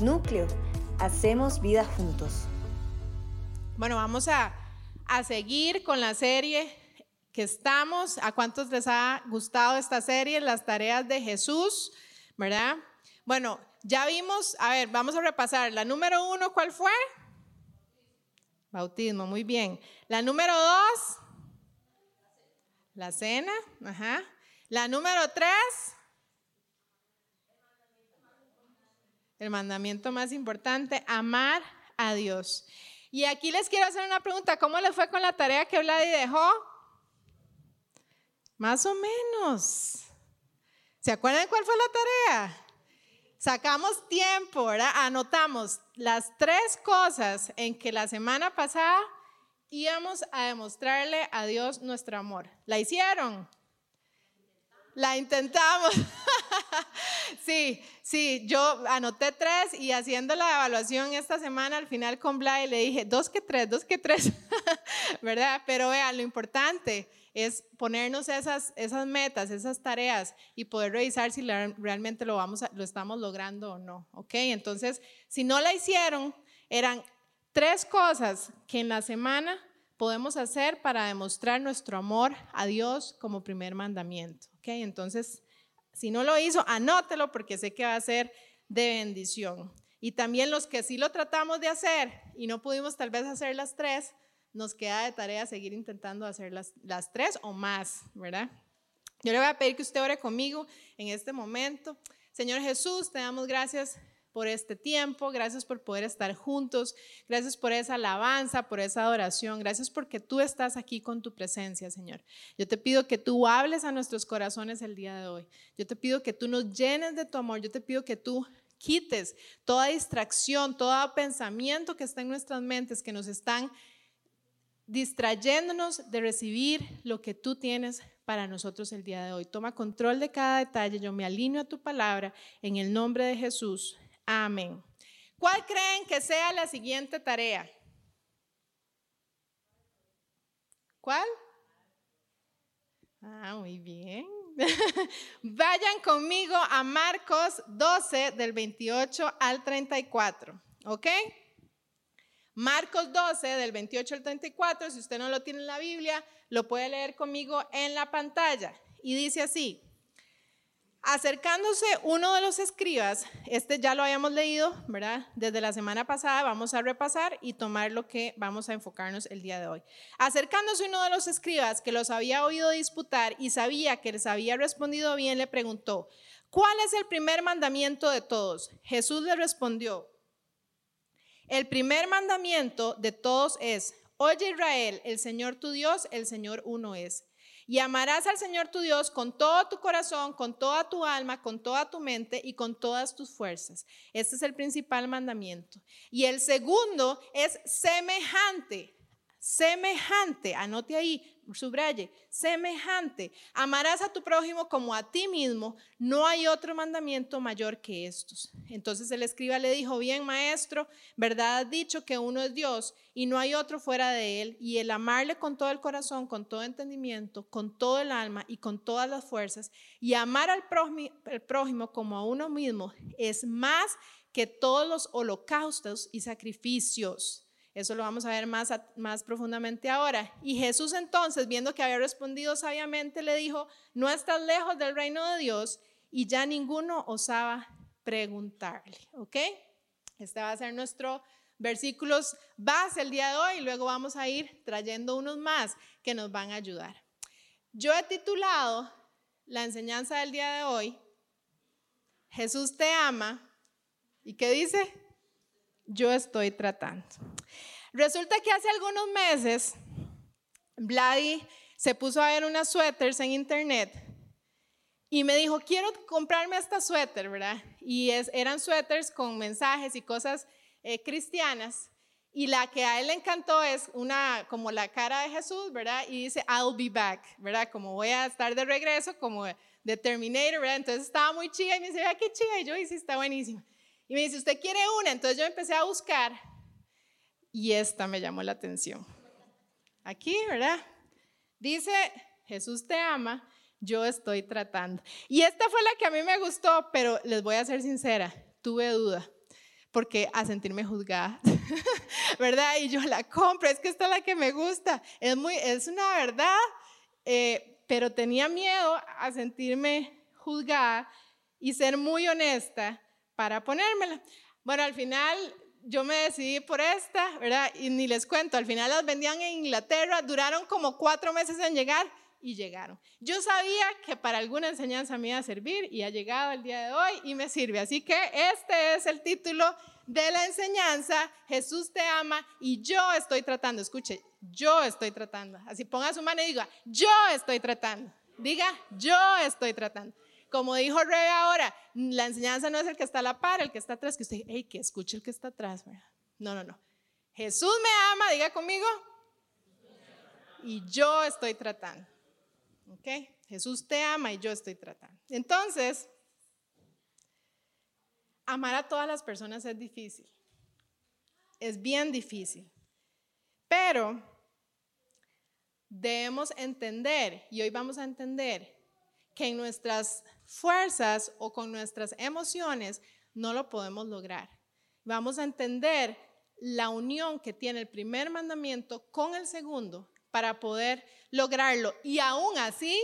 Núcleo, hacemos vida juntos. Bueno, vamos a, a seguir con la serie que estamos. ¿A cuántos les ha gustado esta serie? Las tareas de Jesús, ¿verdad? Bueno, ya vimos, a ver, vamos a repasar. La número uno, ¿cuál fue? Bautismo, muy bien. La número dos, la cena, ajá. La número tres, el mandamiento más importante, amar a Dios. Y aquí les quiero hacer una pregunta, ¿cómo le fue con la tarea que Vladi dejó? Más o menos. ¿Se acuerdan cuál fue la tarea? Sacamos tiempo, ¿verdad? Anotamos las tres cosas en que la semana pasada íbamos a demostrarle a Dios nuestro amor. ¿La hicieron? La intentamos. sí, sí, yo anoté tres y haciendo la evaluación esta semana al final con Blay le dije, dos que tres, dos que tres, ¿verdad? Pero vean, lo importante es ponernos esas, esas metas, esas tareas y poder revisar si realmente lo, vamos lo estamos logrando o no, ¿ok? Entonces, si no la hicieron, eran tres cosas que en la semana podemos hacer para demostrar nuestro amor a Dios como primer mandamiento, Entonces, si no lo hizo, anótelo porque sé que va a ser de bendición. Y también los que sí lo tratamos de hacer y no pudimos tal vez hacer las tres, nos queda de tarea seguir intentando hacer las, las tres o más, ¿verdad? Yo le voy a pedir que usted ore conmigo en este momento. Señor Jesús, te damos gracias por este tiempo, gracias por poder estar juntos, gracias por esa alabanza, por esa adoración, gracias porque tú estás aquí con tu presencia, Señor. Yo te pido que tú hables a nuestros corazones el día de hoy. Yo te pido que tú nos llenes de tu amor, yo te pido que tú quites toda distracción, todo pensamiento que está en nuestras mentes, que nos están distrayéndonos de recibir lo que tú tienes para nosotros el día de hoy. Toma control de cada detalle, yo me alineo a tu palabra en el nombre de Jesús. Amén. ¿Cuál creen que sea la siguiente tarea? ¿Cuál? Ah, muy bien. Vayan conmigo a Marcos 12 del 28 al 34, ¿ok? Marcos 12, del 28 al 34, si usted no lo tiene en la Biblia, lo puede leer conmigo en la pantalla. Y dice así, acercándose uno de los escribas, este ya lo habíamos leído, ¿verdad? Desde la semana pasada vamos a repasar y tomar lo que vamos a enfocarnos el día de hoy. Acercándose uno de los escribas que los había oído disputar y sabía que les había respondido bien, le preguntó, ¿cuál es el primer mandamiento de todos? Jesús le respondió, el primer mandamiento de todos es, oye Israel, el Señor tu Dios, el Señor uno es. Y amarás al Señor tu Dios con todo tu corazón, con toda tu alma, con toda tu mente y con todas tus fuerzas. Este es el principal mandamiento. Y el segundo es semejante, semejante, anote ahí, subraye, semejante. Amarás a tu prójimo como a ti mismo. No hay otro mandamiento mayor que estos. Entonces el escriba le dijo, bien maestro, verdad has dicho que uno es Dios y no hay otro fuera de él. Y el amarle con todo el corazón, con todo entendimiento, con todo el alma y con todas las fuerzas, y amar al prójimo, como a uno mismo, es más que todos los holocaustos y sacrificios. Eso lo vamos a ver más, más profundamente ahora. Y Jesús entonces, viendo que había respondido sabiamente, le dijo, no estás lejos del reino de Dios y ya ninguno osaba preguntarle. ¿Ok? Este va a ser nuestro versículos base el día de hoy luego vamos a ir trayendo unos más que nos van a ayudar. Yo he titulado la enseñanza del día de hoy, Jesús te ama. ¿Y qué dice? Yo estoy tratando. Resulta que hace algunos meses, Vladi se puso a ver unas suéteres en internet y me dijo, quiero comprarme esta suéter, ¿verdad? Y eran suéteres con mensajes y cosas eh, cristianas. Y la que a él le encantó es una, como la cara de Jesús, ¿verdad? Y dice, I'll be back, ¿verdad? Como voy a estar de regreso, como de Terminator, ¿verdad? Entonces estaba muy chica y me dice, qué chica. Y yo, y sí, está buenísima. Y me dice, ¿usted quiere una? Entonces yo empecé a buscar y esta me llamó la atención. Aquí, ¿verdad? Dice, Jesús te ama, yo estoy tratando. Y esta fue la que a mí me gustó, pero les voy a ser sincera, tuve duda. porque a sentirme juzgada, ¿verdad? Y yo la compro, es que esta es la que me gusta, es, muy, es una verdad, eh, pero tenía miedo a sentirme juzgada y ser muy honesta para ponérmela. Bueno, al final yo me decidí por esta, ¿verdad? Y ni les cuento, al final las vendían en Inglaterra, duraron como cuatro meses en llegar y llegaron. Yo sabía que para alguna enseñanza me iba a servir y ha llegado el día de hoy y me sirve. Así que este es el título de la enseñanza, Jesús te ama y yo estoy tratando, escuche, yo estoy tratando. Así ponga su mano y diga, yo estoy tratando. Diga, yo estoy tratando. Como dijo Rey ahora, la enseñanza no es el que está a la par, el que está atrás, que usted, hey, que escuche el que está atrás, No, no, no. Jesús me ama, diga conmigo, y yo estoy tratando. ¿Ok? Jesús te ama y yo estoy tratando. Entonces, amar a todas las personas es difícil. Es bien difícil. Pero debemos entender, y hoy vamos a entender, que en nuestras fuerzas o con nuestras emociones no lo podemos lograr. Vamos a entender la unión que tiene el primer mandamiento con el segundo para poder lograrlo. Y aún así,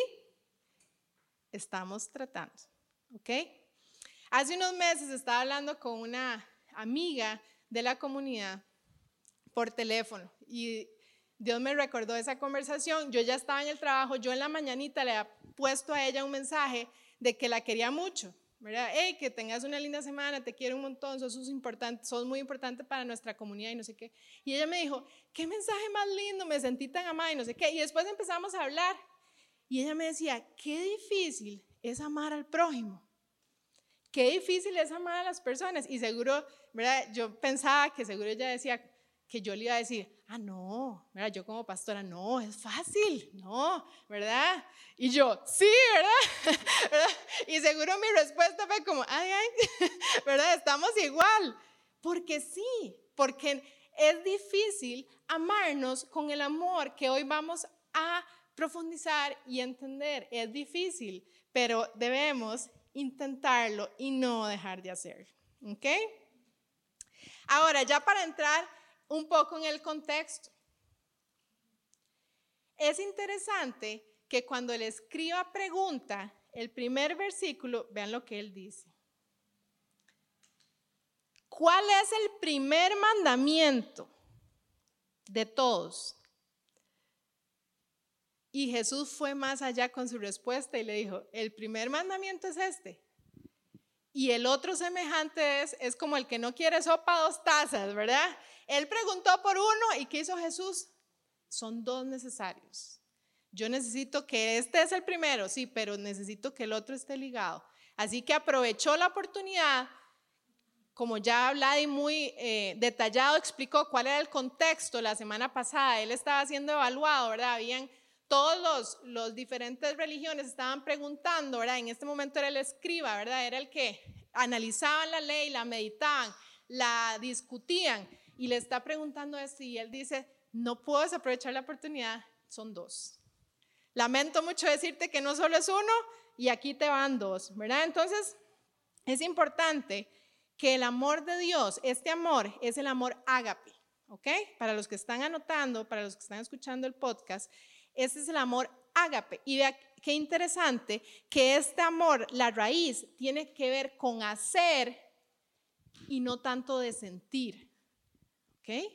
estamos tratando. ¿Ok? Hace unos meses estaba hablando con una amiga de la comunidad por teléfono y Dios me recordó esa conversación. Yo ya estaba en el trabajo, yo en la mañanita le había puesto a ella un mensaje de que la quería mucho, ¿verdad? Hey, que tengas una linda semana, te quiero un montón, sos, importante, sos muy importante para nuestra comunidad y no sé qué. Y ella me dijo, qué mensaje más lindo, me sentí tan amada y no sé qué. Y después empezamos a hablar y ella me decía, qué difícil es amar al prójimo. Qué difícil es amar a las personas. Y seguro, ¿verdad? Yo pensaba que seguro ella decía que yo le iba a decir, ah, no, ¿verdad? Yo como pastora, no, es fácil, no, ¿verdad? Y yo, sí, ¿verdad? Y seguro mi respuesta fue como, ay, ay, ¿verdad? Estamos igual. Porque sí, porque es difícil amarnos con el amor que hoy vamos a profundizar y entender. Es difícil, pero debemos intentarlo y no dejar de hacerlo. ¿Ok? Ahora, ya para entrar un poco en el contexto. Es interesante que cuando el escriba pregunta el primer versículo, vean lo que él dice. ¿Cuál es el primer mandamiento de todos? Y Jesús fue más allá con su respuesta y le dijo, el primer mandamiento es este. Y el otro semejante es, es como el que no quiere sopa dos tazas, ¿verdad? Él preguntó por uno y ¿qué hizo Jesús? Son dos necesarios. Yo necesito que este es el primero, sí, pero necesito que el otro esté ligado. Así que aprovechó la oportunidad, como ya y muy eh, detallado explicó cuál era el contexto la semana pasada. Él estaba siendo evaluado, ¿verdad? Habían todos los, diferentes religiones estaban preguntando, ¿verdad? En este momento era el escriba, ¿verdad? Era el que analizaban la ley, la meditaban, la discutían y le está preguntando esto y él dice, no puedo desaprovechar la oportunidad, son dos. Lamento mucho decirte que no solo es uno y aquí te van dos, ¿verdad? Entonces, es importante que el amor de Dios, este amor es el amor ágape, ¿ok? Para los que están anotando, para los que están escuchando el podcast, ese es el amor ágape. Y vea qué interesante que este amor, la raíz, tiene que ver con hacer y no tanto de sentir. ¿Ok?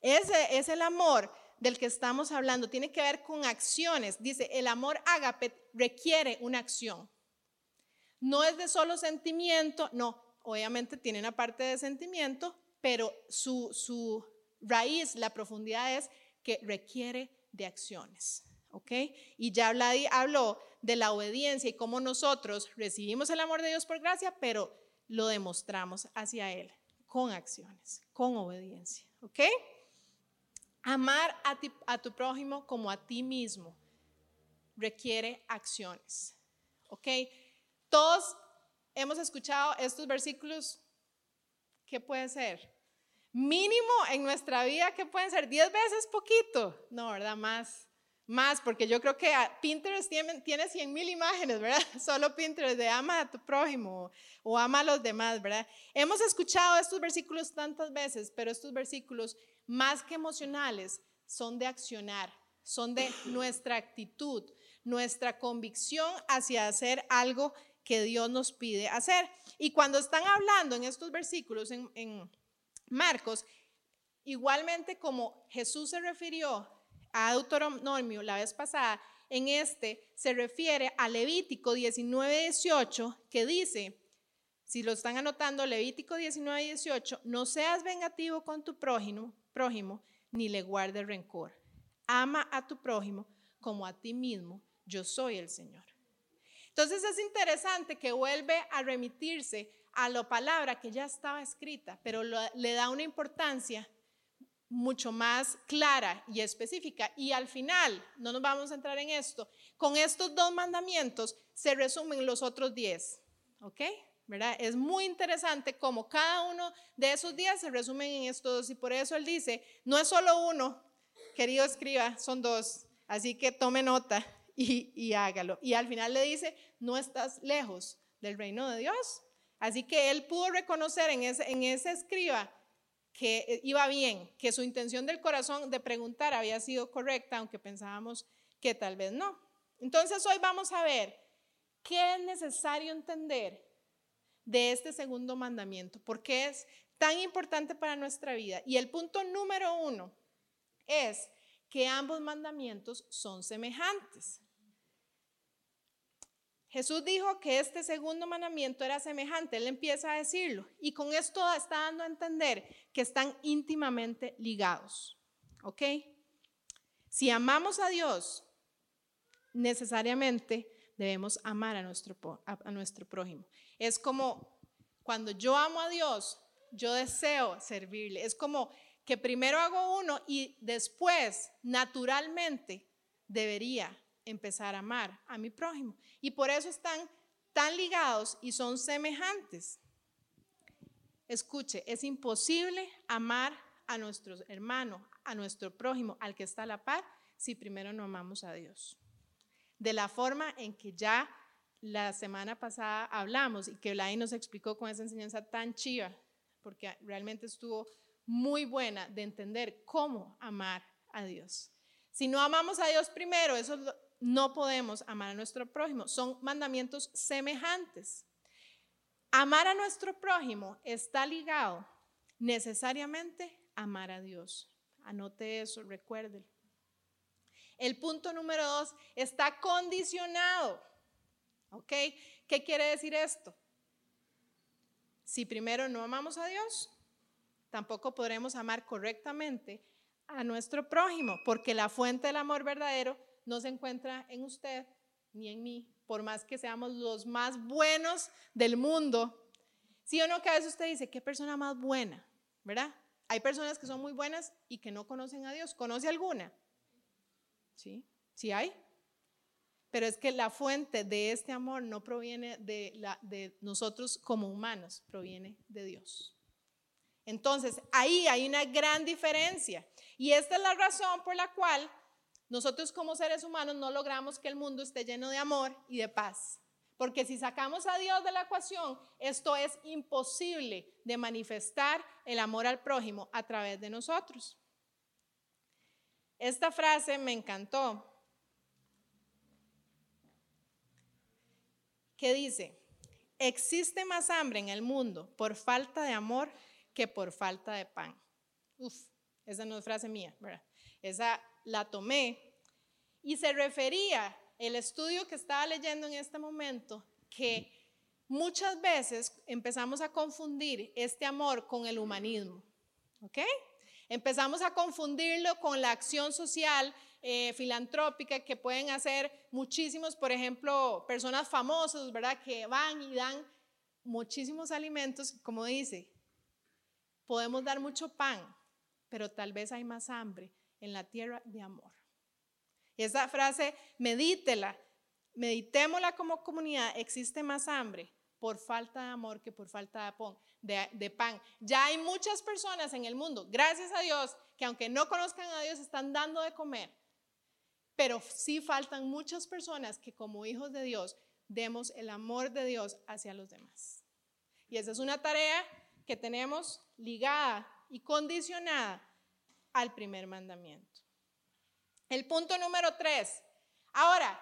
Ese es el amor del que estamos hablando. Tiene que ver con acciones. Dice, el amor ágape requiere una acción. No es de solo sentimiento, no. Obviamente tiene una parte de sentimiento, pero su, su raíz, la profundidad es que requiere de acciones. ¿Ok? Y ya habló de la obediencia y cómo nosotros recibimos el amor de Dios por gracia, pero lo demostramos hacia Él con acciones, con obediencia. ¿Ok? Amar a, a tu prójimo como a ti mismo requiere acciones. ¿Ok? Todos hemos escuchado estos versículos. ¿Qué puede ser? Mínimo en nuestra vida, ¿qué pueden ser? ¿Diez veces poquito? No, ¿verdad? Más, Más, porque yo creo que Pinterest tiene, tiene 100 mil imágenes, ¿verdad? Solo Pinterest de ama a tu prójimo o ama a los demás, ¿verdad? Hemos escuchado estos versículos tantas veces, pero estos versículos, más que emocionales, son de accionar, son de nuestra actitud, nuestra convicción hacia hacer algo que Dios nos pide hacer. Y cuando están hablando en estos versículos en, en Marcos, igualmente como Jesús se refirió a Deuteronomio la vez pasada, en este se refiere a Levítico 19, 18, que dice, si lo están anotando, Levítico 19, 18, no seas vengativo con tu prójimo, prójimo ni le guardes rencor. Ama a tu prójimo como a ti mismo, yo soy el Señor. Entonces es interesante que vuelve a remitirse a la palabra que ya estaba escrita, pero le da una importancia mucho más clara y específica. Y al final, no nos vamos a entrar en esto, con estos dos mandamientos se resumen los otros diez. ¿Ok? ¿Verdad? Es muy interesante cómo cada uno de esos días se resumen en estos dos. Y por eso él dice, no es solo uno, querido escriba, son dos. Así que tome nota y, y hágalo. Y al final le dice, no estás lejos del reino de Dios. Así que él pudo reconocer en ese, escriba que eh, iba bien, que su intención del corazón de preguntar había sido correcta, aunque pensábamos que tal vez no. Entonces hoy vamos a ver qué es necesario entender de este segundo mandamiento, porque es tan importante para nuestra vida. Y el punto número uno es que ambos mandamientos son semejantes. Jesús dijo que este segundo mandamiento era semejante, él empieza a decirlo y con esto está dando a entender que están íntimamente ligados. ¿Ok? Si amamos a Dios, necesariamente debemos amar a nuestro, a nuestro prójimo. Es como cuando yo amo a Dios, yo deseo servirle. Es como que primero hago uno y después, naturalmente, debería empezar a amar a mi prójimo. Y por eso están tan ligados y son semejantes. Escuche, es imposible amar a nuestro hermano, a nuestro prójimo, al que está a la par, si primero no amamos a Dios. De la forma en que ya la semana pasada hablamos y que Blay nos explicó con esa enseñanza tan chiva, porque realmente estuvo muy buena de entender cómo amar a Dios. Si no amamos a Dios primero, eso es no podemos amar a nuestro prójimo. Son mandamientos semejantes. Amar a nuestro prójimo está ligado necesariamente a amar a Dios. Anote eso, recuérdelo. El punto número dos está condicionado. ¿Ok? ¿Qué quiere decir esto? Si primero no amamos a Dios, tampoco podremos amar correctamente a nuestro prójimo, porque la fuente del amor verdadero no se encuentra en usted ni en mí, por más que seamos los más buenos del mundo. Sí o no, que a veces usted dice, ¿qué persona más buena? ¿Verdad? Hay personas que son muy buenas y que no conocen a Dios. ¿Conoce alguna? Sí, sí hay. Pero es que la fuente de este amor no proviene de, nosotros como humanos, proviene de Dios. Entonces, ahí hay una gran diferencia. Y esta es la razón por la cual nosotros como seres humanos no logramos que el mundo esté lleno de amor y de paz. Porque si sacamos a Dios de la ecuación, esto es imposible de manifestar el amor al prójimo a través de nosotros. Esta frase me encantó. Que dice, existe más hambre en el mundo por falta de amor que por falta de pan. Uf, esa no es frase mía, ¿verdad? Esa la tomé y se refería el estudio que estaba leyendo en este momento que muchas veces empezamos a confundir este amor con el humanismo. ¿Ok? Empezamos a confundirlo con la acción social eh, filantrópica que pueden hacer muchísimos, por ejemplo, personas famosas, ¿verdad? Que van y dan muchísimos alimentos, como dice, podemos dar mucho pan, pero tal vez hay más hambre en la tierra de amor. Y esa frase, medítela, meditémosla como comunidad, existe más hambre por falta de amor que por falta de, pan. Ya hay muchas personas en el mundo, gracias a Dios, que aunque no conozcan a Dios, están dando de comer. pero sí faltan muchas personas que como hijos de Dios demos el amor de Dios hacia los demás. Y esa es una tarea que tenemos ligada y condicionada al primer mandamiento. El punto número tres. Ahora,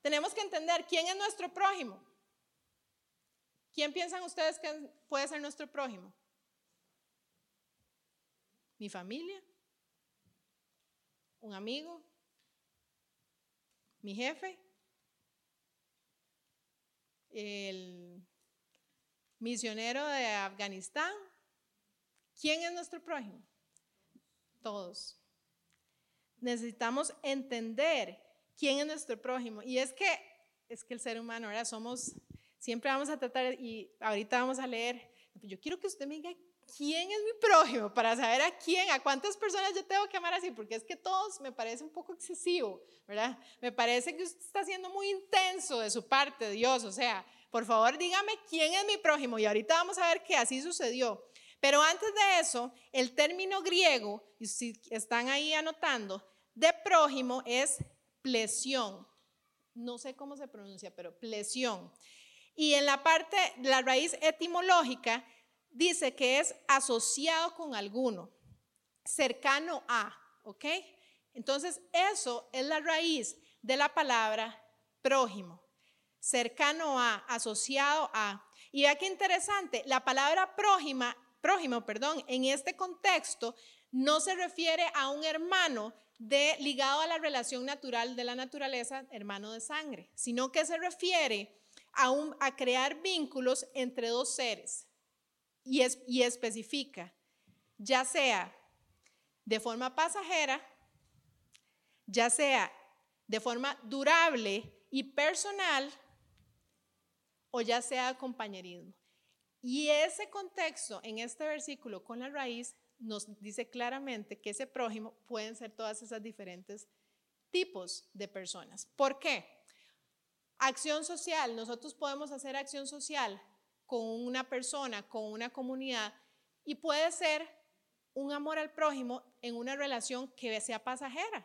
tenemos que entender quién es nuestro prójimo. ¿Quién piensan ustedes que puede ser nuestro prójimo? ¿Mi familia? ¿Un amigo? ¿Mi jefe? ¿El misionero de Afganistán? ¿Quién es nuestro prójimo? Todos. Necesitamos entender quién es nuestro prójimo. Y es que, es que el ser humano, ahora somos, siempre vamos a tratar, y ahorita vamos a leer, yo quiero que usted me diga quién es mi prójimo para saber a quién, a cuántas personas yo tengo que amar así, porque es que todos me parece un poco excesivo, ¿verdad? Me parece que usted está siendo muy intenso de su parte, Dios, o sea, por favor dígame quién es mi prójimo y ahorita vamos a ver que así sucedió. Pero antes de eso, el término griego, y si están ahí anotando, de prójimo es plesión. No sé cómo se pronuncia, pero plesión. Y en la parte, la raíz etimológica, dice que es asociado con alguno, cercano a, ¿ok? Entonces, eso es la raíz de la palabra prójimo, cercano a, asociado a. Y vea qué interesante, la palabra prójima, prójimo, perdón, en este contexto no se refiere a un hermano ligado a la relación natural de la naturaleza, hermano de sangre, sino que se refiere a, crear vínculos entre dos seres y, y especifica, ya sea de forma pasajera, ya sea de forma durable y personal, o ya sea compañerismo. Y ese contexto en este versículo con la raíz nos dice claramente que ese prójimo pueden ser todas esas diferentes tipos de personas. ¿Por qué? Acción social. Nosotros podemos hacer acción social con una persona, con una comunidad, y puede ser un amor al prójimo en una relación que sea pasajera.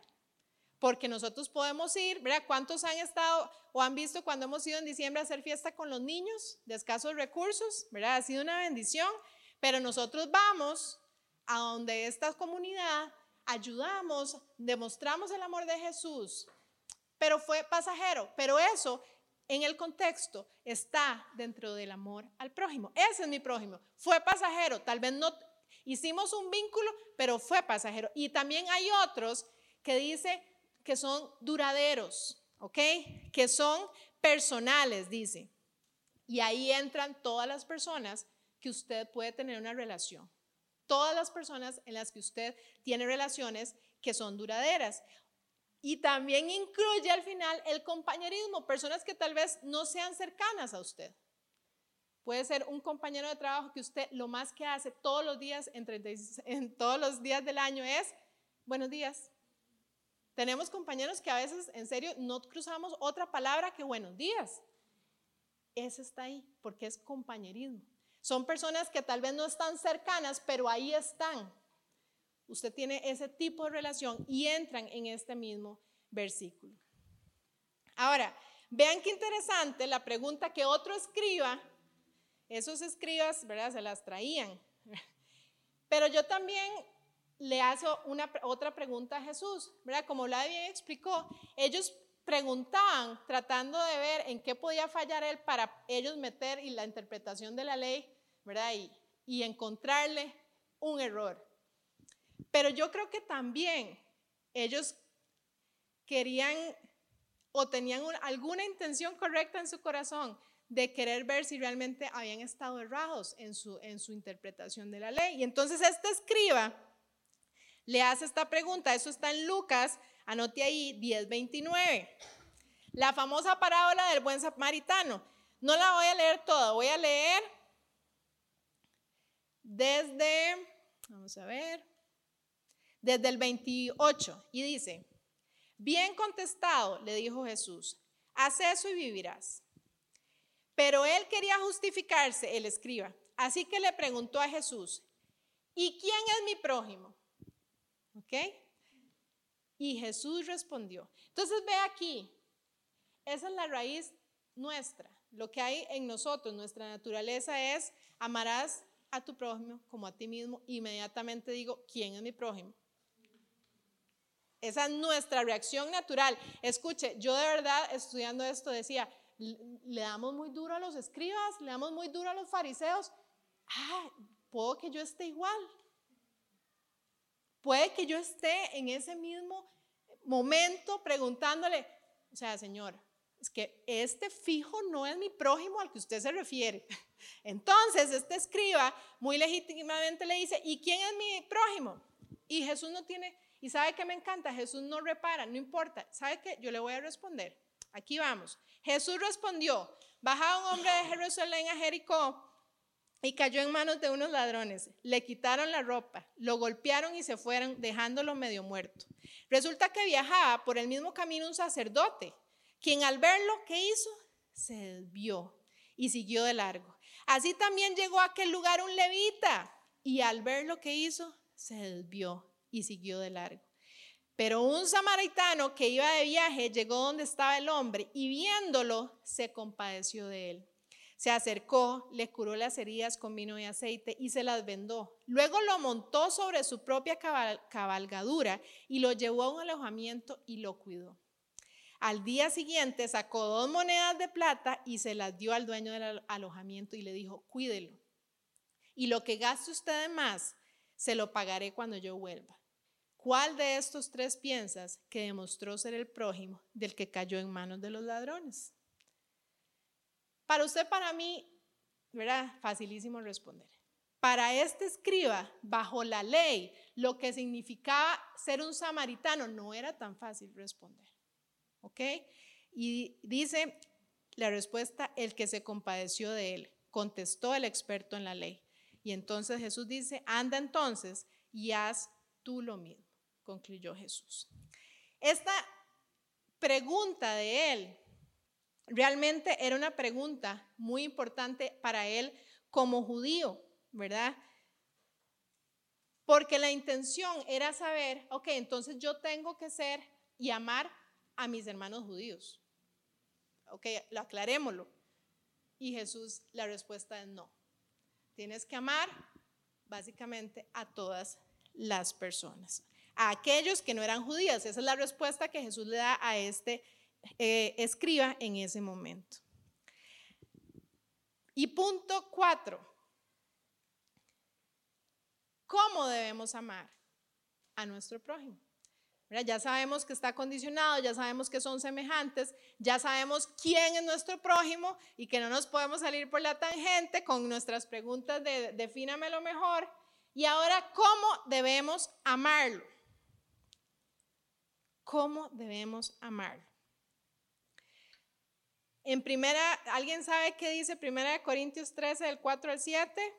Porque nosotros podemos ir, ¿verdad? ¿Cuántos han estado o han visto cuando hemos ido en diciembre a hacer fiesta con los niños de escasos recursos? ¿Verdad? Ha sido una bendición, pero nosotros vamos a donde esta comunidad, ayudamos, demostramos el amor de Jesús, pero fue pasajero, pero eso en el contexto está dentro del amor al prójimo. Ese es mi prójimo. Fue pasajero, tal vez no hicimos un vínculo, pero fue pasajero. Y también hay otros que dice que son duraderos, ¿ok? Que son personales, dice. Y ahí entran todas las personas que usted puede tener una relación. Todas las personas en las que usted tiene relaciones que son duraderas. Y también incluye al final el compañerismo, personas que tal vez no sean cercanas a usted. Puede ser un compañero de trabajo que usted lo más que hace todos los días, en todos los días del año es buenos días. Tenemos compañeros que a veces, en serio, no cruzamos otra palabra que buenos días. Ese está ahí, porque es compañerismo. Son personas que tal vez no están cercanas, pero ahí están usted tiene ese tipo de relación y entran en este mismo versículo. Ahora, vean qué interesante la pregunta que otro escriba, esos escribas, ¿verdad? Se las traían. Pero yo también le hago una, otra pregunta a Jesús, ¿verdad? Como la bien explicó, ellos preguntaban tratando de ver en qué podía fallar él para ellos meter y la interpretación de la ley, ¿verdad? Y, y encontrarle un error. Pero yo creo que también ellos querían o tenían alguna intención correcta en su corazón de querer ver si realmente habían estado errados en su, en su interpretación de la ley. Y entonces este escriba le hace esta pregunta, eso está en Lucas, anote ahí 10:29. La famosa parábola del buen samaritano. No la voy a leer toda, voy a leer desde, vamos a ver, desde el 28 y dice, bien contestado, le dijo Jesús, haz eso y vivirás. Pero él quería justificarse, el escriba, así que le preguntó a Jesús, ¿y quién es mi prójimo? ¿Ok? Y Jesús respondió. Entonces ve aquí, esa es la raíz nuestra. Lo que hay en nosotros, nuestra naturaleza es amarás a tu prójimo como a ti mismo. Inmediatamente digo, ¿quién es mi prójimo? Esa es nuestra reacción natural. Escuche, yo de verdad estudiando esto decía, le damos muy duro a los escribas, le damos muy duro a los fariseos. Ah, puedo que yo esté igual. Puede que yo esté en ese mismo momento preguntándole, o sea, Señor, es que este fijo no es mi prójimo al que usted se refiere. Entonces, este escriba muy legítimamente le dice, ¿y quién es mi prójimo? Y Jesús no tiene y sabe que me encanta, Jesús no repara, no importa. ¿Sabe qué? Yo le voy a responder. Aquí vamos. Jesús respondió, bajaba un hombre de Jerusalén a Jericó y cayó en manos de unos ladrones. Le quitaron la ropa, lo golpearon y se fueron, dejándolo medio muerto. Resulta que viajaba por el mismo camino un sacerdote, quien al verlo, ¿qué hizo? Se desvió y siguió de largo. Así también llegó a aquel lugar un levita y al ver lo que hizo, se desvió y siguió de largo. Pero un samaritano que iba de viaje llegó donde estaba el hombre y viéndolo se compadeció de él. Se acercó, le curó las heridas con vino y aceite y se las vendó. Luego lo montó sobre su propia cabalgadura y lo llevó a un alojamiento y lo cuidó. Al día siguiente sacó dos monedas de plata y se las dio al dueño del alojamiento y le dijo, cuídelo. Y lo que gaste usted más, se lo pagaré cuando yo vuelva. ¿Cuál de estos tres piensas que demostró ser el prójimo del que cayó en manos de los ladrones? Para usted, para mí, ¿verdad? Facilísimo responder. Para este escriba, bajo la ley, lo que significaba ser un samaritano no era tan fácil responder. ¿Ok? Y dice la respuesta, el que se compadeció de él, contestó el experto en la ley. Y entonces Jesús dice, anda entonces y haz tú lo mismo concluyó Jesús. Esta pregunta de él realmente era una pregunta muy importante para él como judío, ¿verdad? Porque la intención era saber, ok, entonces yo tengo que ser y amar a mis hermanos judíos. Ok, lo aclarémoslo. Y Jesús, la respuesta es no. Tienes que amar básicamente a todas las personas a aquellos que no eran judíos. Esa es la respuesta que Jesús le da a este eh, escriba en ese momento. Y punto cuatro, ¿cómo debemos amar a nuestro prójimo? Ya sabemos que está condicionado, ya sabemos que son semejantes, ya sabemos quién es nuestro prójimo y que no nos podemos salir por la tangente con nuestras preguntas de defínamelo mejor. Y ahora, ¿cómo debemos amarlo? cómo debemos amarlo. En primera, ¿alguien sabe qué dice primera de Corintios 13 del 4 al 7?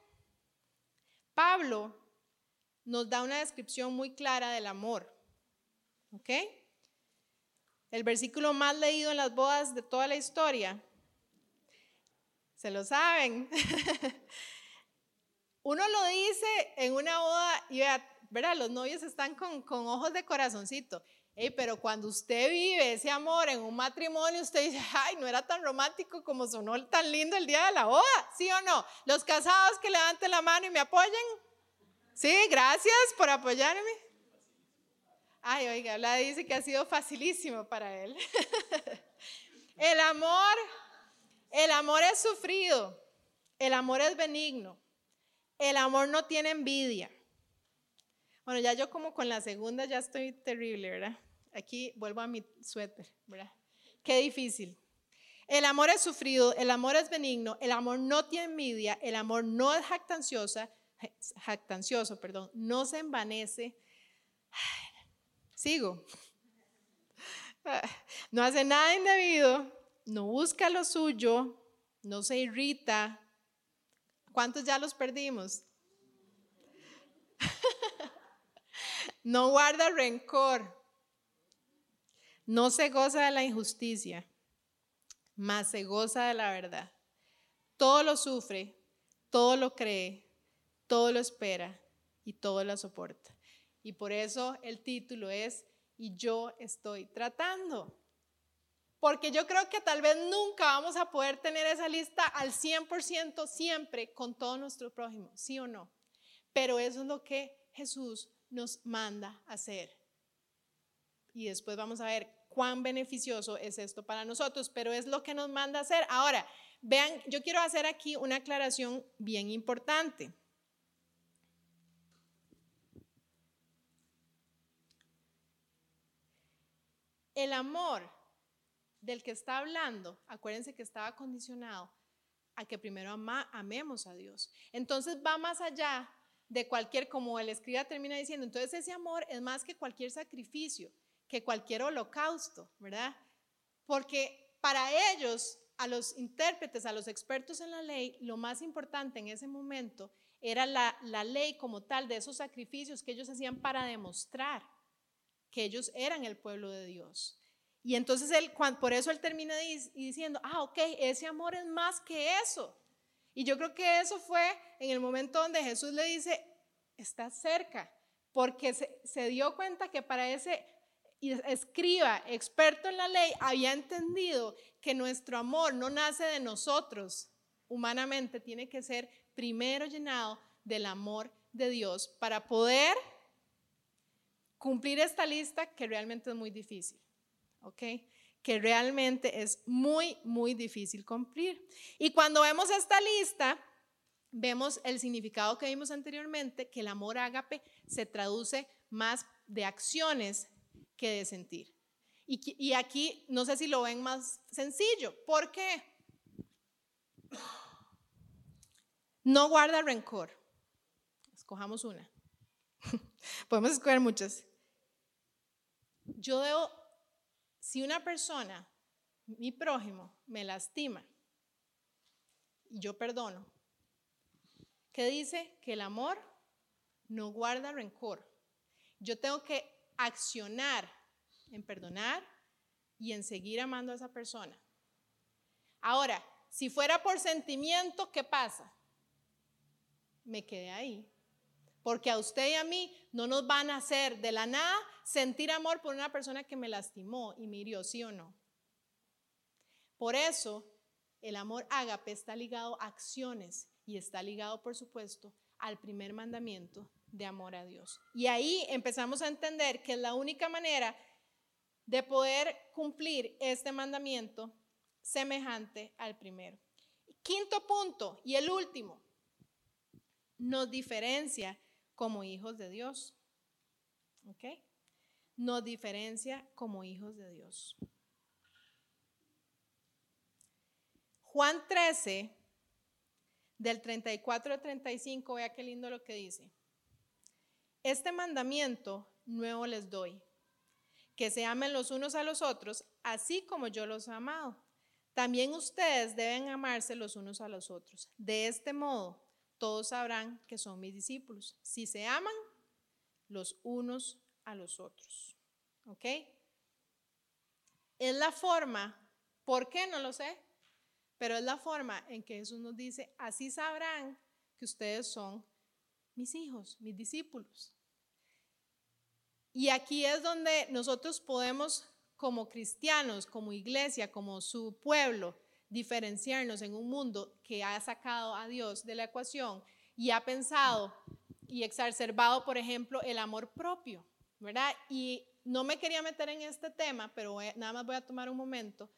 Pablo nos da una descripción muy clara del amor. ¿Ok? El versículo más leído en las bodas de toda la historia. ¿Se lo saben? Uno lo dice en una boda y ¿verdad? Los novios están con, con ojos de corazoncito pero cuando usted vive ese amor en un matrimonio, usted dice, ay, no era tan romántico como sonó tan lindo el día de la boda, ¿sí o no? Los casados que levanten la mano y me apoyen. Sí, gracias por apoyarme. Ay, oiga, la dice que ha sido facilísimo para él. el amor, el amor es sufrido, el amor es benigno, el amor no tiene envidia. Bueno, ya yo como con la segunda ya estoy terrible, ¿verdad? Aquí vuelvo a mi suéter, ¿verdad? Qué difícil. El amor es sufrido, el amor es benigno, el amor no tiene envidia, el amor no es jactanciosa, jactancioso, perdón, no se envanece. Sigo. No hace nada indebido, no busca lo suyo, no se irrita. ¿Cuántos ya los perdimos? No guarda rencor. No se goza de la injusticia, mas se goza de la verdad. Todo lo sufre, todo lo cree, todo lo espera y todo lo soporta. Y por eso el título es y yo estoy tratando. Porque yo creo que tal vez nunca vamos a poder tener esa lista al 100% siempre con todo nuestro prójimo, sí o no. Pero eso es lo que Jesús nos manda hacer. Y después vamos a ver cuán beneficioso es esto para nosotros, pero es lo que nos manda hacer. Ahora, vean, yo quiero hacer aquí una aclaración bien importante. El amor del que está hablando, acuérdense que estaba condicionado a que primero amemos a Dios. Entonces va más allá de cualquier, como el escriba termina diciendo, entonces ese amor es más que cualquier sacrificio, que cualquier holocausto, ¿verdad? Porque para ellos, a los intérpretes, a los expertos en la ley, lo más importante en ese momento era la, la ley como tal de esos sacrificios que ellos hacían para demostrar que ellos eran el pueblo de Dios. Y entonces él, por eso él termina diciendo, ah, ok, ese amor es más que eso. Y yo creo que eso fue en el momento donde Jesús le dice, está cerca, porque se, se dio cuenta que para ese escriba, experto en la ley, había entendido que nuestro amor no nace de nosotros humanamente, tiene que ser primero llenado del amor de Dios para poder cumplir esta lista que realmente es muy difícil. ¿Ok? Que realmente es muy, muy difícil cumplir. Y cuando vemos esta lista, vemos el significado que vimos anteriormente, que el amor ágape se traduce más de acciones que de sentir. Y, y aquí no sé si lo ven más sencillo. ¿Por qué? No guarda rencor. Escojamos una. Podemos escoger muchas. Yo debo si una persona, mi prójimo, me lastima y yo perdono, ¿qué dice? Que el amor no guarda rencor. Yo tengo que accionar en perdonar y en seguir amando a esa persona. Ahora, si fuera por sentimiento, ¿qué pasa? Me quedé ahí. Porque a usted y a mí no nos van a hacer de la nada sentir amor por una persona que me lastimó y me hirió, ¿sí o no? Por eso el amor ágape está ligado a acciones y está ligado, por supuesto, al primer mandamiento de amor a Dios. Y ahí empezamos a entender que es la única manera de poder cumplir este mandamiento semejante al primero. Quinto punto y el último, nos diferencia como hijos de Dios. ¿Ok? Nos diferencia como hijos de Dios. Juan 13, del 34 al 35, vea qué lindo lo que dice. Este mandamiento nuevo les doy, que se amen los unos a los otros, así como yo los he amado. También ustedes deben amarse los unos a los otros. De este modo, todos sabrán que son mis discípulos, si se aman los unos a los otros. ¿Ok? Es la forma, ¿por qué? No lo sé, pero es la forma en que Jesús nos dice, así sabrán que ustedes son mis hijos, mis discípulos. Y aquí es donde nosotros podemos, como cristianos, como iglesia, como su pueblo, diferenciarnos en un mundo que ha sacado a Dios de la ecuación y ha pensado y exacerbado, por ejemplo, el amor propio, ¿verdad? Y no me quería meter en este tema, pero nada más voy a tomar un momento.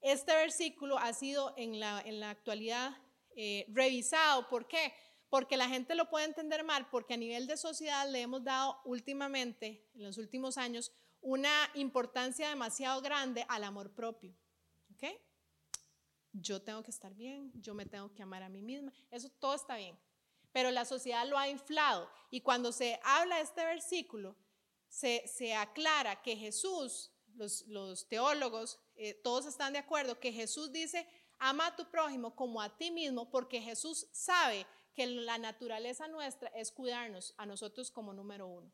Este versículo ha sido en la, en la actualidad eh, revisado. ¿Por qué? Porque la gente lo puede entender mal, porque a nivel de sociedad le hemos dado últimamente, en los últimos años, una importancia demasiado grande al amor propio. ¿Ok? Yo tengo que estar bien, yo me tengo que amar a mí misma, eso todo está bien. Pero la sociedad lo ha inflado y cuando se habla de este versículo, se, aclara que Jesús, los, teólogos, eh, todos están de acuerdo que Jesús dice, ama a tu prójimo como a ti mismo, porque Jesús sabe que la naturaleza nuestra es cuidarnos a nosotros como número uno.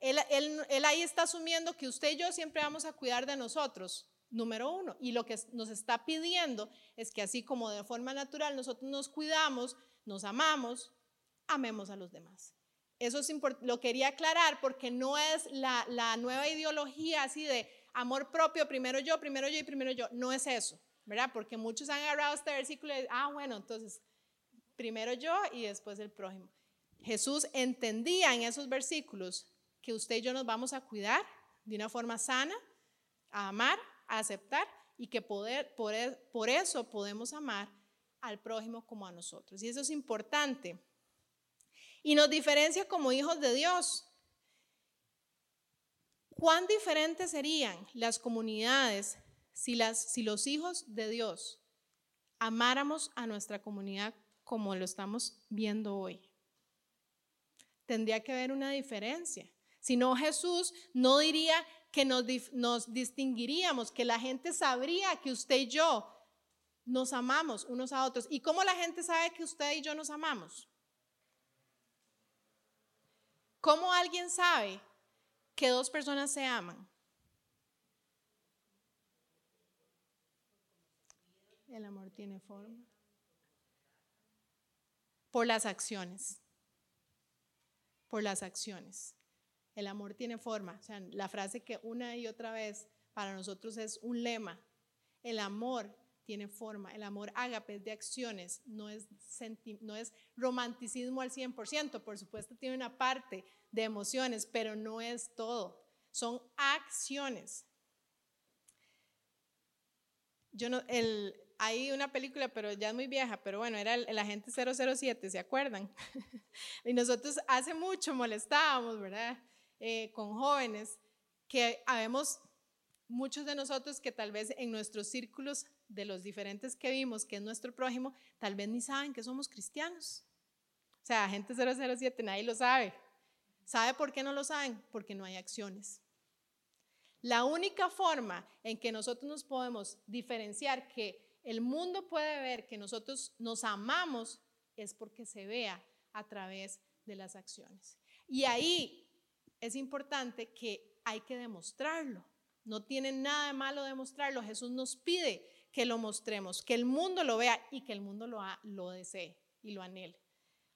Él, él ahí está asumiendo que usted y yo siempre vamos a cuidar de nosotros, número uno. Y lo que nos está pidiendo es que así como de forma natural nosotros nos cuidamos, nos amamos, amemos a los demás. Eso es lo quería aclarar porque no es la, nueva ideología así de amor propio, primero yo, primero yo y primero yo. No es eso, ¿verdad? Porque muchos han agarrado este versículo y ah, bueno, entonces primero yo y después el prójimo. Jesús entendía en esos versículos que usted y yo nos vamos a cuidar de una forma sana, a amar, aceptar y que poder, por, e, por eso podemos amar al prójimo como a nosotros. Y eso es importante. Y nos diferencia como hijos de Dios. ¿Cuán diferentes serían las comunidades si, las, si los hijos de Dios amáramos a nuestra comunidad como lo estamos viendo hoy? Tendría que haber una diferencia. Si no, Jesús no diría que nos, nos distinguiríamos, que la gente sabría que usted y yo nos amamos unos a otros. ¿Y cómo la gente sabe que usted y yo nos amamos? ¿Cómo alguien sabe que dos personas se aman? El amor tiene forma. Por las acciones. Por las acciones. El amor tiene forma. O sea, la frase que una y otra vez para nosotros es un lema. El amor tiene forma. El amor ágape de acciones, no es, no es romanticismo al 100%, por supuesto tiene una parte de emociones, pero no es todo. Son acciones. Yo no, el, hay una película, pero ya es muy vieja, pero bueno, era el, agente 007, ¿se acuerdan? y nosotros hace mucho molestábamos, ¿verdad? Eh, con jóvenes, que habemos muchos de nosotros que tal vez en nuestros círculos de los diferentes que vimos, que es nuestro prójimo, tal vez ni saben que somos cristianos. O sea, agente 007, nadie lo sabe. ¿Sabe por qué no lo saben? Porque no hay acciones. La única forma en que nosotros nos podemos diferenciar que el mundo puede ver que nosotros nos amamos es porque se vea a través de las acciones. Y ahí es importante que hay que demostrarlo. No tiene nada de malo demostrarlo. Jesús nos pide que lo mostremos, que el mundo lo vea y que el mundo lo, lo desee y lo anhele.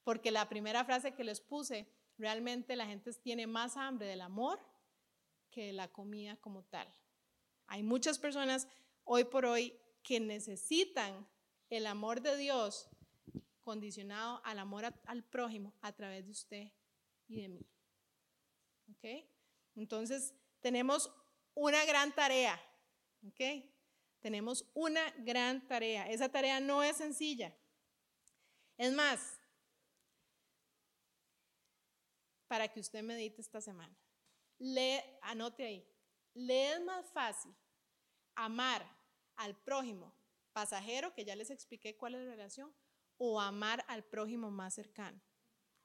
Porque la primera frase que les puse, realmente la gente tiene más hambre del amor que de la comida como tal. Hay muchas personas hoy por hoy que necesitan el amor de Dios condicionado al amor al prójimo a través de usted y de mí. ¿Ok? Entonces, tenemos una gran tarea. ¿Ok? Tenemos una gran tarea. Esa tarea no es sencilla. Es más, para que usted medite esta semana, lee, anote ahí, le es más fácil amar al prójimo pasajero, que ya les expliqué cuál es la relación, o amar al prójimo más cercano.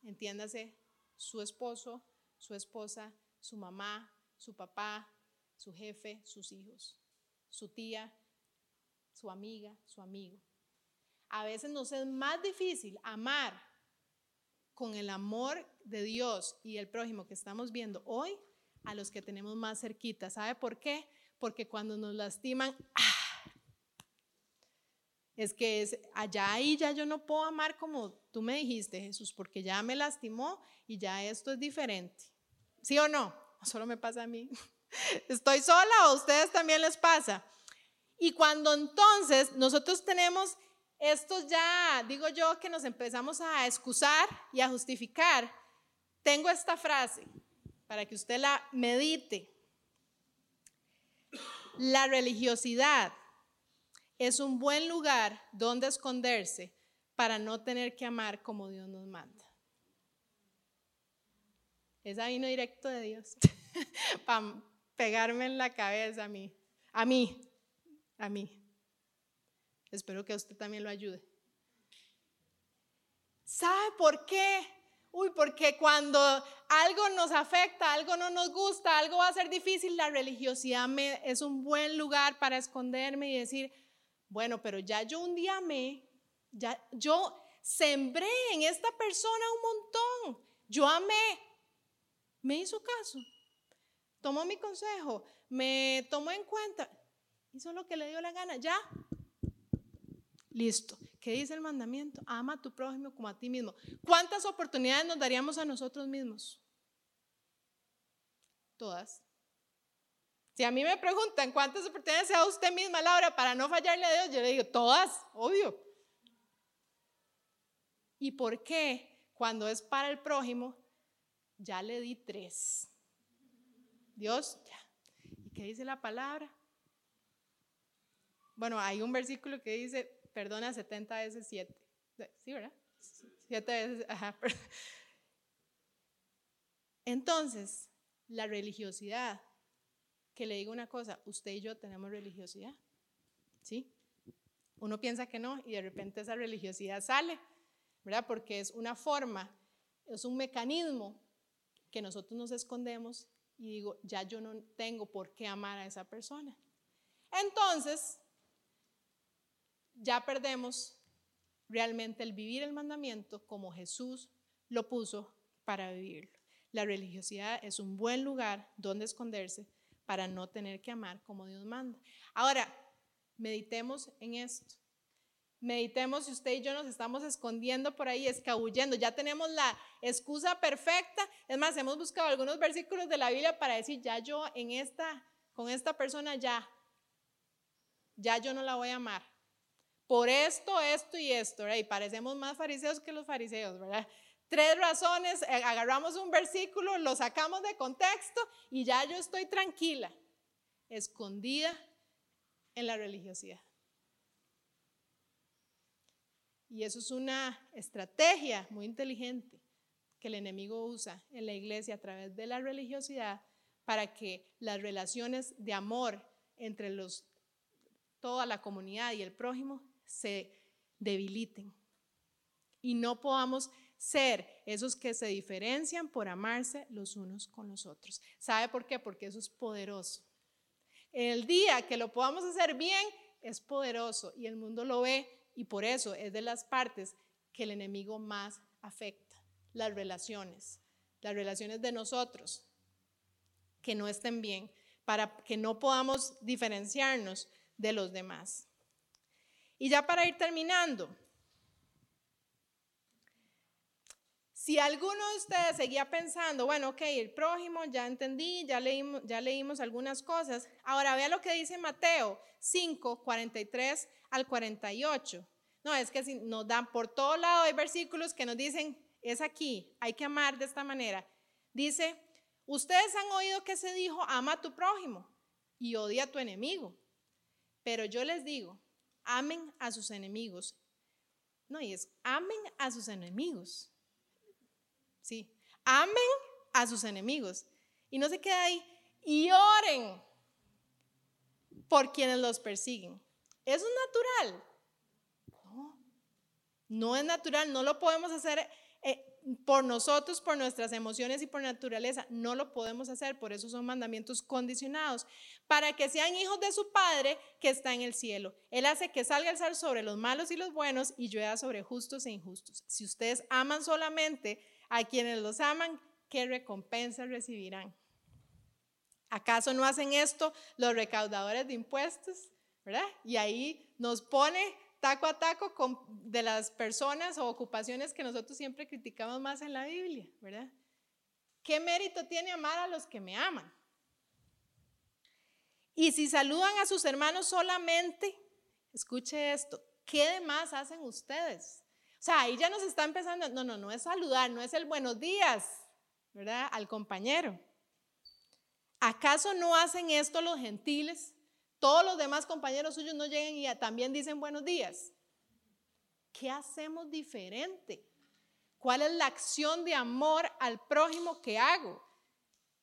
Entiéndase, su esposo, su esposa, su mamá, su papá, su jefe, sus hijos, su tía, su amiga, su amigo. A veces nos es más difícil amar con el amor de Dios y el prójimo que estamos viendo hoy a los que tenemos más cerquita. ¿Sabe por qué? Porque cuando nos lastiman, ¡ah! Es que es allá ahí ya yo no puedo amar como tú me dijiste, Jesús, porque ya me lastimó y ya esto es diferente. ¿Sí o no? Solo me pasa a mí. ¿Estoy sola o a ustedes también les pasa? Y cuando entonces nosotros tenemos estos ya, digo yo, que nos empezamos a excusar y a justificar, tengo esta frase para que usted la medite. La religiosidad es un buen lugar donde esconderse para no tener que amar como Dios nos manda. Esa vino directo de Dios para pegarme en la cabeza a mí. A mí, a mí. Espero que usted también lo ayude. ¿Sabe por qué? Uy, porque cuando algo nos afecta, algo no nos gusta, algo va a ser difícil, la religiosidad me, es un buen lugar para esconderme y decir, bueno, pero ya yo un día me, ya yo sembré en esta persona un montón, yo amé, me hizo caso, tomó mi consejo, me tomó en cuenta hizo lo que le dio la gana, ya. Listo. ¿Qué dice el mandamiento? Ama a tu prójimo como a ti mismo. ¿Cuántas oportunidades nos daríamos a nosotros mismos? Todas. Si a mí me preguntan cuántas oportunidades se da usted misma, Laura, para no fallarle a Dios, yo le digo, todas, obvio. ¿Y por qué cuando es para el prójimo, ya le di tres? Dios, ya. ¿Y qué dice la palabra? Bueno, hay un versículo que dice, perdona 70 veces 7. Sí, ¿verdad? 7 veces, ajá. Entonces, la religiosidad, que le digo una cosa, usted y yo tenemos religiosidad, ¿sí? Uno piensa que no y de repente esa religiosidad sale, ¿verdad? Porque es una forma, es un mecanismo que nosotros nos escondemos y digo, ya yo no tengo por qué amar a esa persona. Entonces, ya perdemos realmente el vivir el mandamiento como Jesús lo puso para vivirlo. La religiosidad es un buen lugar donde esconderse para no tener que amar como Dios manda. Ahora, meditemos en esto. Meditemos si usted y yo nos estamos escondiendo por ahí, escabullendo. Ya tenemos la excusa perfecta. Es más, hemos buscado algunos versículos de la Biblia para decir, ya yo en esta, con esta persona ya, ya yo no la voy a amar por esto, esto y esto. Y parecemos más fariseos que los fariseos, ¿verdad? Tres razones, eh, agarramos un versículo, lo sacamos de contexto y ya yo estoy tranquila, escondida en la religiosidad. Y eso es una estrategia muy inteligente que el enemigo usa en la iglesia a través de la religiosidad para que las relaciones de amor entre los, toda la comunidad y el prójimo se debiliten y no podamos ser esos que se diferencian por amarse los unos con los otros. ¿Sabe por qué? Porque eso es poderoso. El día que lo podamos hacer bien es poderoso y el mundo lo ve y por eso es de las partes que el enemigo más afecta, las relaciones, las relaciones de nosotros que no estén bien, para que no podamos diferenciarnos de los demás. Y ya para ir terminando, si alguno de ustedes seguía pensando, bueno, ok, el prójimo, ya entendí, ya leímos, algunas cosas, ahora vea lo que dice Mateo 5, 43 al 48. No, es que si nos dan por todo lado, hay versículos que nos dicen, es aquí, hay que amar de esta manera. Dice, ustedes han oído que se dijo, ama a tu prójimo y odia a tu enemigo. Pero yo les digo, amen a sus enemigos. No, y es, amen a sus enemigos. Sí, amen a sus enemigos. Y no se queda ahí. Y oren por quienes los persiguen. ¿Eso es natural? No, no es natural, no lo podemos hacer eh, por nosotros, por nuestras emociones y por naturaleza. No lo podemos hacer, por eso son mandamientos condicionados, para que sean hijos de su Padre que está en el cielo. Él hace que salga el sol sobre los malos y los buenos y llueva sobre justos e injustos. Si ustedes aman solamente a quienes los aman, ¿qué recompensa recibirán? ¿Acaso no hacen esto los recaudadores de impuestos? ¿Verdad? Y ahí nos pone taco a taco con, de las personas o ocupaciones que nosotros siempre criticamos más en la Biblia, ¿verdad? ¿Qué mérito tiene amar a los que me aman? Y si saludan a sus hermanos solamente, escuche esto, ¿qué demás hacen ustedes? O sea, ahí ya nos está empezando, no, no, no es saludar, no es el buenos días, ¿verdad? Al compañero. ¿Acaso no hacen esto los gentiles? Todos los demás compañeros suyos no llegan y también dicen buenos días. ¿Qué hacemos diferente? ¿Cuál es la acción de amor al prójimo que hago?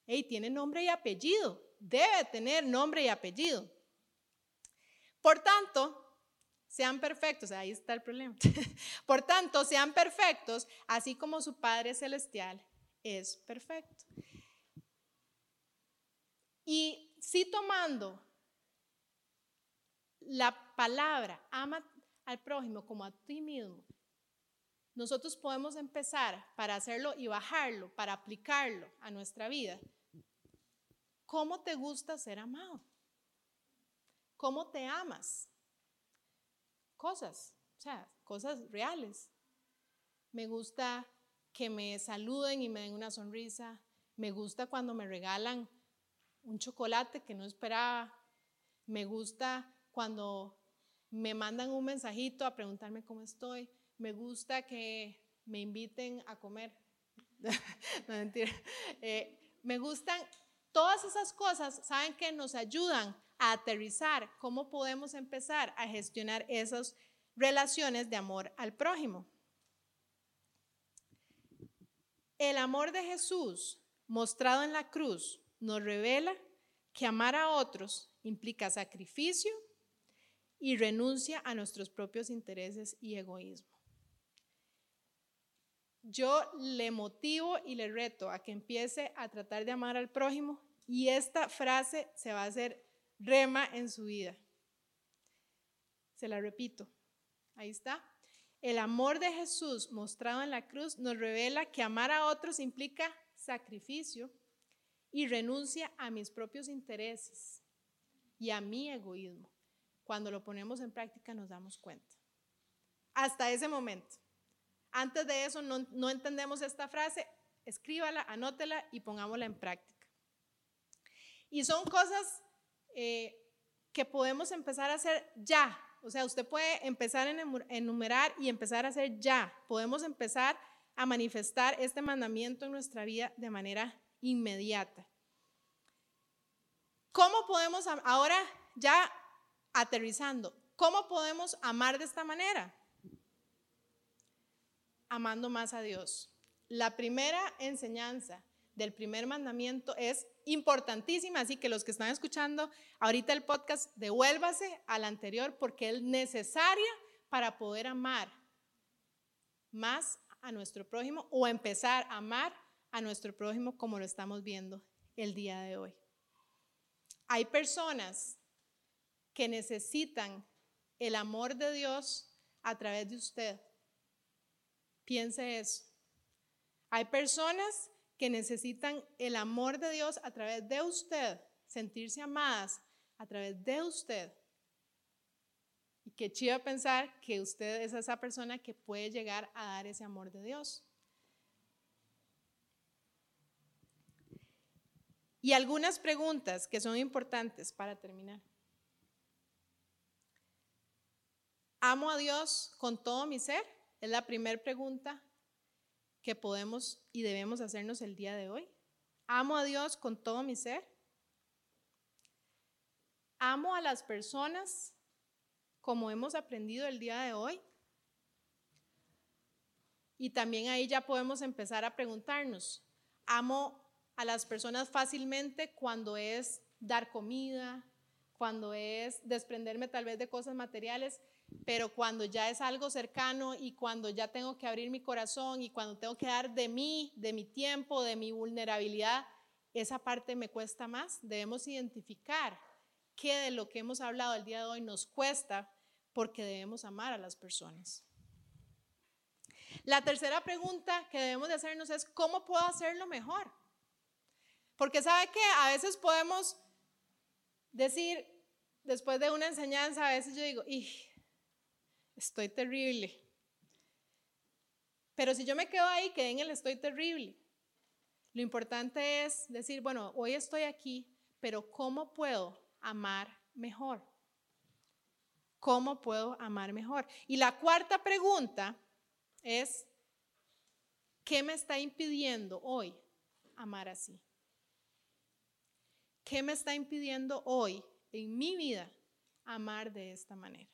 Hey, tiene nombre y apellido. Debe tener nombre y apellido. Por tanto, sean perfectos. Ahí está el problema. Por tanto, sean perfectos, así como su Padre Celestial es perfecto. Y si tomando la palabra, ama al prójimo como a ti mismo, nosotros podemos empezar para hacerlo y bajarlo, para aplicarlo a nuestra vida. ¿Cómo te gusta ser amado? ¿Cómo te amas? Cosas. o sea, cosas reales. Me gusta que me saluden y me den una sonrisa. Me gusta cuando me regalan un chocolate que no esperaba. Me gusta cuando me mandan un mensajito a preguntarme cómo estoy. Me gusta que me inviten a comer. no, mentira. Eh, me gustan todas esas cosas, ¿saben que nos ayudan a aterrizar cómo podemos empezar a gestionar esas relaciones de amor al prójimo? El amor de Jesús mostrado en la cruz nos revela que amar a otros implica sacrificio y renuncia a nuestros propios intereses y egoísmo. Yo le motivo y le reto a que empiece a tratar de amar al prójimo y esta frase se va a hacer rema en su vida. Se la repito. Ahí está. El amor de Jesús mostrado en la cruz nos revela que amar a otros implica sacrificio y renuncia a mis propios intereses y a mi egoísmo. Cuando lo ponemos en práctica nos damos cuenta. Hasta ese momento. Antes de eso no, entendemos esta frase, escríbala, anótela y pongámosla en práctica. Y son cosas eh, que podemos empezar a hacer ya. O sea, usted puede empezar a enumerar y empezar a hacer ya. Podemos empezar a manifestar este mandamiento en nuestra vida de manera inmediata. ¿Cómo podemos, ahora ya aterrizando, cómo podemos amar de esta manera? amando más a Dios. La primera enseñanza del primer mandamiento es importantísima, así que los que están escuchando ahorita el podcast, devuélvase al anterior porque es necesaria para poder amar más a nuestro prójimo o empezar a amar a nuestro prójimo como lo estamos viendo el día de hoy. Hay personas que necesitan el amor de Dios a través de usted Piense eso. Hay personas que necesitan el amor de Dios a través de usted, sentirse amadas a través de usted. Y qué chido pensar que usted es esa persona que puede llegar a dar ese amor de Dios. Y algunas preguntas que son importantes para terminar. ¿Amo a Dios con todo mi ser? Es la primera pregunta que podemos y debemos hacernos el día de hoy. ¿Amo a Dios con todo mi ser? ¿Amo a las personas como hemos aprendido el día de hoy? Y también ahí ya podemos empezar a preguntarnos, ¿amo a las personas fácilmente cuando es dar comida, cuando es desprenderme tal vez de cosas materiales? Pero cuando ya es algo cercano y cuando ya tengo que abrir mi corazón y cuando tengo que dar de mí, de mi tiempo, de mi vulnerabilidad, esa parte me cuesta más. Debemos identificar qué de lo que hemos hablado el día de hoy nos cuesta porque debemos amar a las personas. La tercera pregunta que debemos de hacernos es, ¿cómo puedo hacerlo mejor? Porque sabe que a veces podemos decir, después de una enseñanza, a veces yo digo, estoy terrible. Pero si yo me quedo ahí, quedé en el estoy terrible. Lo importante es decir, bueno, hoy estoy aquí, pero ¿cómo puedo amar mejor? ¿Cómo puedo amar mejor? Y la cuarta pregunta es, ¿qué me está impidiendo hoy amar así? ¿Qué me está impidiendo hoy en mi vida amar de esta manera?